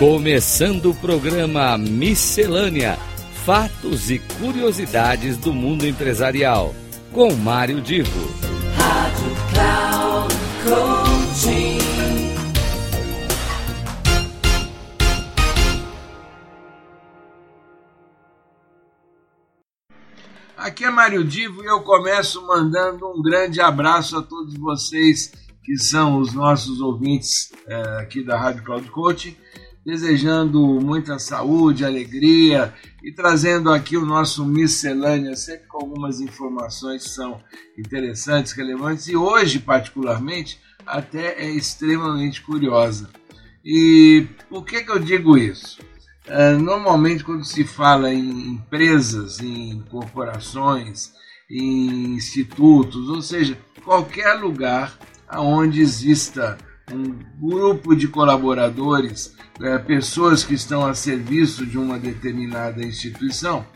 Começando o programa Miscelânea: Fatos e Curiosidades do Mundo Empresarial, com Mário Divo. Rádio Cloud Coaching. Aqui é Mário Divo e eu começo mandando um grande abraço a todos vocês que são os nossos ouvintes aqui da Rádio Cloud Coaching desejando muita saúde, alegria e trazendo aqui o nosso miscelânea, sempre com algumas informações que são interessantes, relevantes e hoje, particularmente, até é extremamente curiosa. E por que, que eu digo isso? normalmente, quando se fala em empresas, em corporações, em institutos, ou seja, qualquer lugar onde exista um grupo de collaboradores, pessoas que estão a serviço de uma determinada instituição,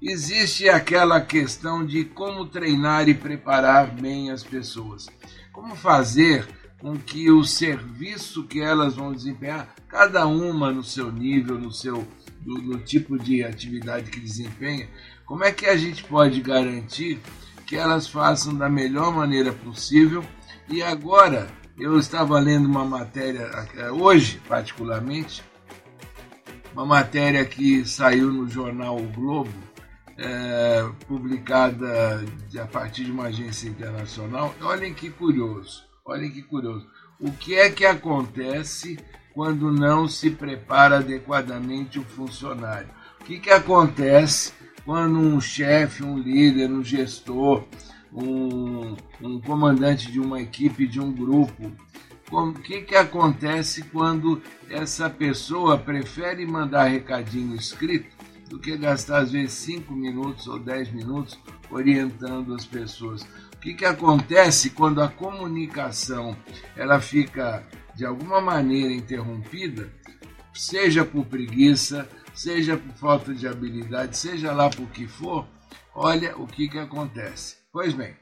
existe aquella questão de como treinar e preparar bem as pessoas. Como fazer com que o serviço que elas vão desempenhar, cada uma no seu nível, no seu no tipo de atividade que desempenha, como é que a gente pode garantir que elas façam da melhor maneira possível e agora eu estava lendo uma matéria hoje, particularmente, uma matéria que saiu no jornal O Globo, publicada a partir de uma agência internacional. Olhem que curioso, olhem que curioso. O que é que acontece quando não se prepara adequadamente o funcionário? O que, que acontece quando um chefe, um líder, um gestor, um, um commandante de uma equipe, de um grupo, o que, que acontece quando essa pessoa prefere mandar recadinho escrito do que gastar às vezes 5 minutos ou 10 minutos orientando as pessoas. O que, que acontece quando a comunicação ela fica de alguma maneira interrompida, seja por preguiça, seja por falta de habilidade, seja lá por que for, olha o que, que acontece. Pois bem,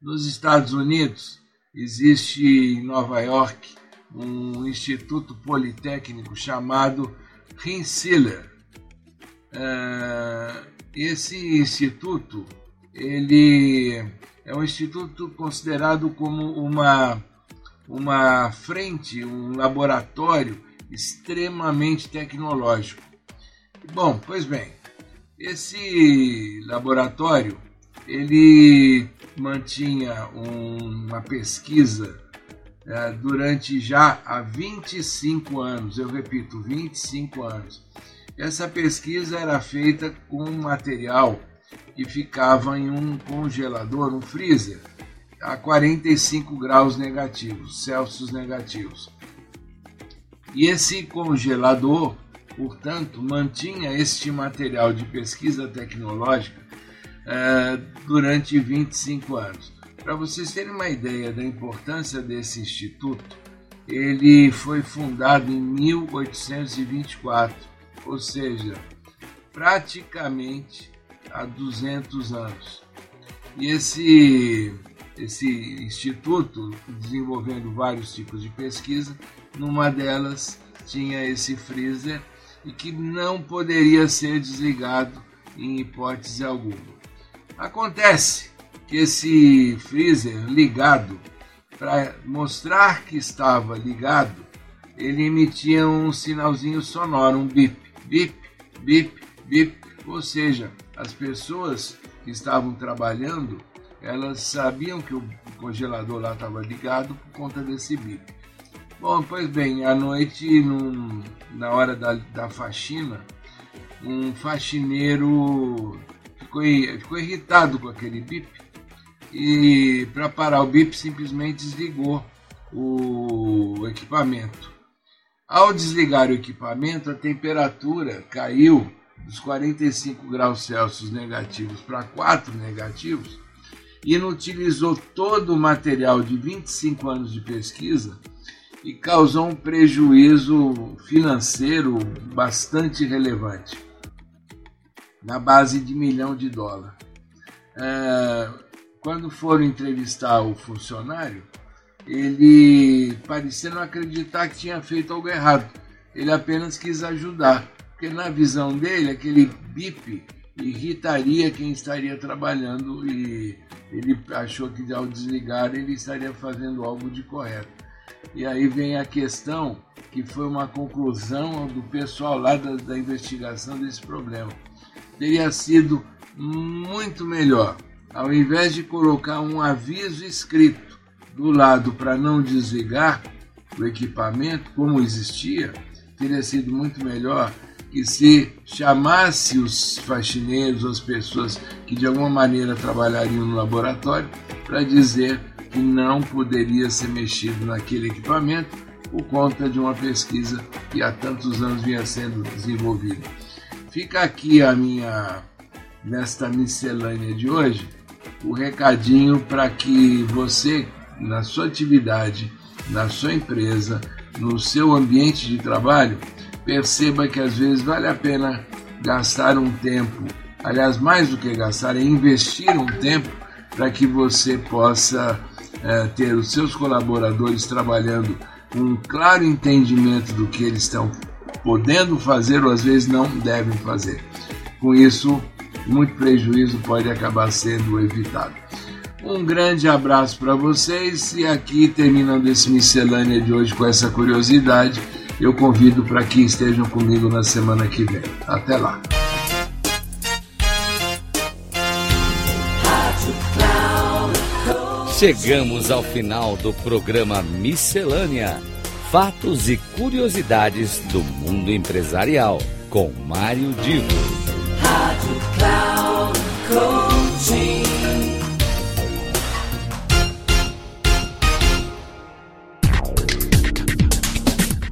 nos Estados Unidos existe em Nova York um instituto politécnico chamado Rensselaer. Esse instituto ele é um instituto considerado como uma uma frente, um laboratório extremamente tecnológico. Bom, pois bem, esse laboratório ele mantinha uma pesquisa durante já há 25 anos, eu repito, 25 anos. Essa pesquisa era feita com um material que ficava em um congelador, um freezer, a 45 graus negativos, Celsius negativos. E esse congelador, portanto, mantinha este material de pesquisa tecnológica durante 25 anos. Para vocês terem uma ideia da importância desse instituto, ele foi fundado em 1824, ou seja, praticamente há 200 anos. E esse, esse instituto, desenvolvendo vários tipos de pesquisa, numa delas tinha esse freezer e que não poderia ser desligado em hipótese alguma. Acontece que esse freezer ligado, para mostrar que estava ligado, ele emitia um sinalzinho sonoro, um bip, bip, bip, bip, ou seja, as pessoas que estavam trabalhando, elas sabiam que o congelador lá estava ligado por conta desse bip. Bom, pois bem, à noite, num, na hora da, da faxina, um faxineiro ficou, ficou irritado com aquele bip e para parar o bip simplesmente desligou o equipamento. Ao desligar o equipamento, a temperatura caiu dos 45 graus Celsius negativos para 4 negativos e inutilizou todo o material de 25 anos de pesquisa e causou um prejuízo financeiro bastante relevante, na base de milhão de dólar. Quando foram entrevistar o funcionário, ele parecia não acreditar que tinha feito algo errado. ele apenas quis ajudar, porque na visão dele aquele bip irritaria quem estaria trabalhando e ele achou que ao desligar ele estaria fazendo algo de correto. E aí vem a questão que foi uma conclusão do pessoal lá da, da investigação desse problema. Teria sido muito melhor, ao invés de colocar um aviso escrito do lado para não desligar o equipamento, como existia, teria sido muito melhor que se chamasse os faxineiros, as pessoas que de alguma maneira trabalhariam no laboratório, para dizer que não poderia ser mexido naquele equipamento por conta de uma pesquisa que há tantos anos vinha sendo desenvolvida. Fica aqui a minha, nesta miscelânea de hoje, o recadinho para que você, na sua atividade, na sua empresa, no seu ambiente de trabalho, perceba que às vezes vale a pena gastar um tempo, aliás, mais do que gastar, é investir um tempo para que você possa é, ter os seus colaboradores trabalhando com um claro entendimento do que eles estão podendo fazer ou às vezes não devem fazer. Com isso, muito prejuízo pode acabar sendo evitado. Um grande abraço para vocês e aqui terminando esse miscelânea de hoje com essa curiosidade, eu convido para que estejam comigo na semana que vem. Até lá. Chegamos ao final do programa Miscelânea: Fatos e Curiosidades do Mundo Empresarial, com Mário Divo. Rádio Cloud Coaching.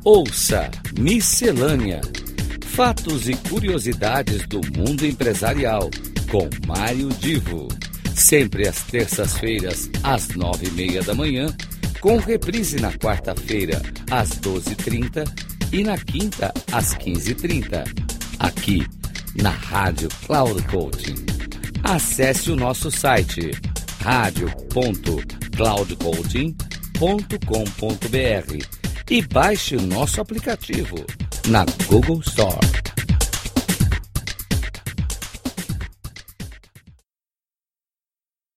Ouça Miscelânea: Fatos e Curiosidades do Mundo Empresarial, com Mário Divo sempre às terças-feiras, às nove e meia da manhã, com reprise na quarta-feira, às doze e trinta na quinta, às quinze e trinta, aqui na Rádio Cloud Coaching. Acesse o nosso site radio.cloudcoaching.com.br e baixe o nosso aplicativo na Google Store.